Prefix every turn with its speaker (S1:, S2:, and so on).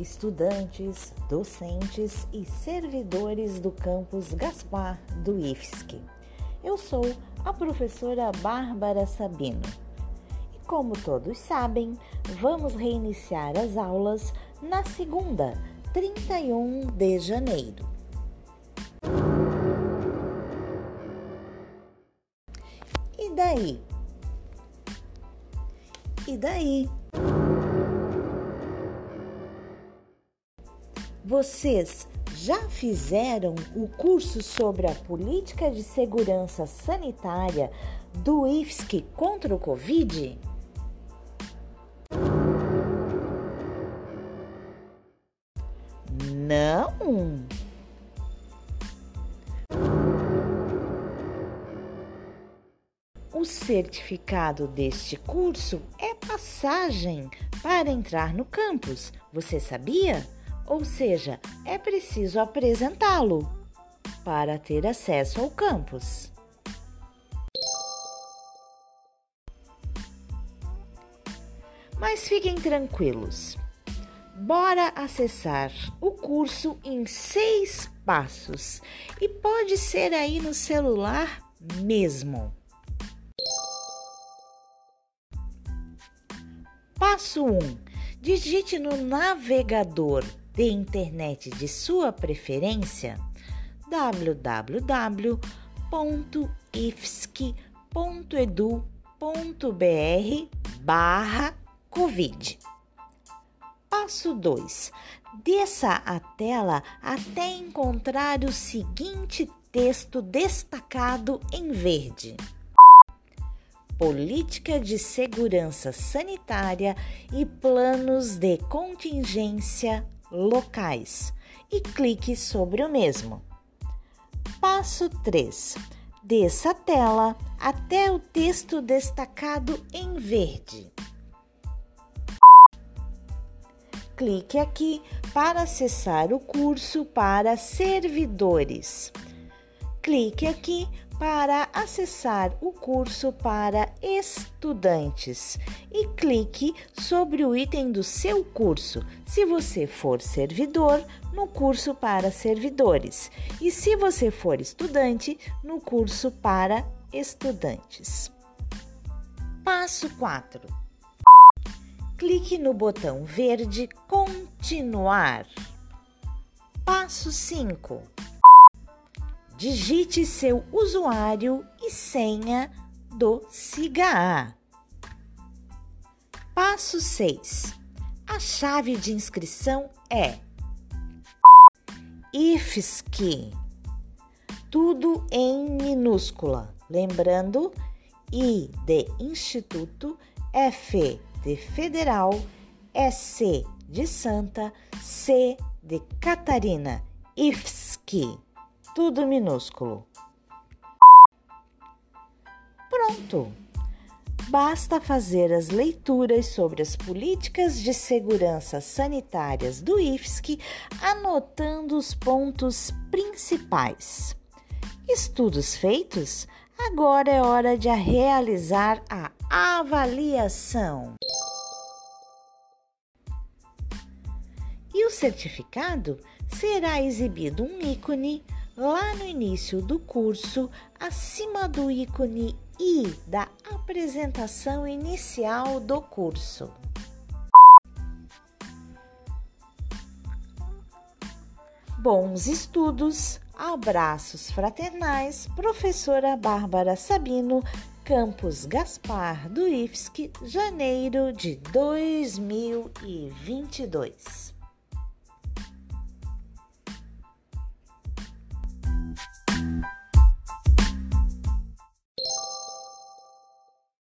S1: estudantes, docentes e servidores do campus Gaspar do IFSC. Eu sou a professora Bárbara Sabino. E como todos sabem, vamos reiniciar as aulas na segunda, 31 de janeiro. E daí? E daí? Vocês já fizeram o curso sobre a política de segurança sanitária do IFSC contra o Covid? Não! O certificado deste curso é passagem para entrar no campus. Você sabia? Ou seja, é preciso apresentá-lo para ter acesso ao campus. Mas fiquem tranquilos. Bora acessar o curso em seis passos e pode ser aí no celular mesmo. Passo 1. Um, digite no navegador de internet de sua preferência www.ifsc.edu.br barra Covid. Passo 2. Desça a tela até encontrar o seguinte texto destacado em verde. Política de Segurança Sanitária e Planos de Contingência locais e clique sobre o mesmo. Passo 3. Desça a tela até o texto destacado em verde. Clique aqui para acessar o curso para servidores. Clique aqui para acessar o curso para estudantes e clique sobre o item do seu curso, se você for servidor, no curso para servidores, e se você for estudante, no curso para estudantes. Passo 4. Clique no botão verde Continuar. Passo 5 digite seu usuário e senha do SIGA. Passo 6. A chave de inscrição é IFSC. Tudo em minúscula. Lembrando, I de Instituto, F de Federal, S de Santa, C de Catarina. IFSC tudo minúsculo. Pronto! Basta fazer as leituras sobre as políticas de segurança sanitárias do IFSC, anotando os pontos principais. Estudos feitos? Agora é hora de realizar a avaliação. E o certificado será exibido um ícone lá no início do curso, acima do ícone I da apresentação inicial do curso. Bons estudos, abraços fraternais, professora Bárbara Sabino, Campus Gaspar do IFSC, janeiro de 2022.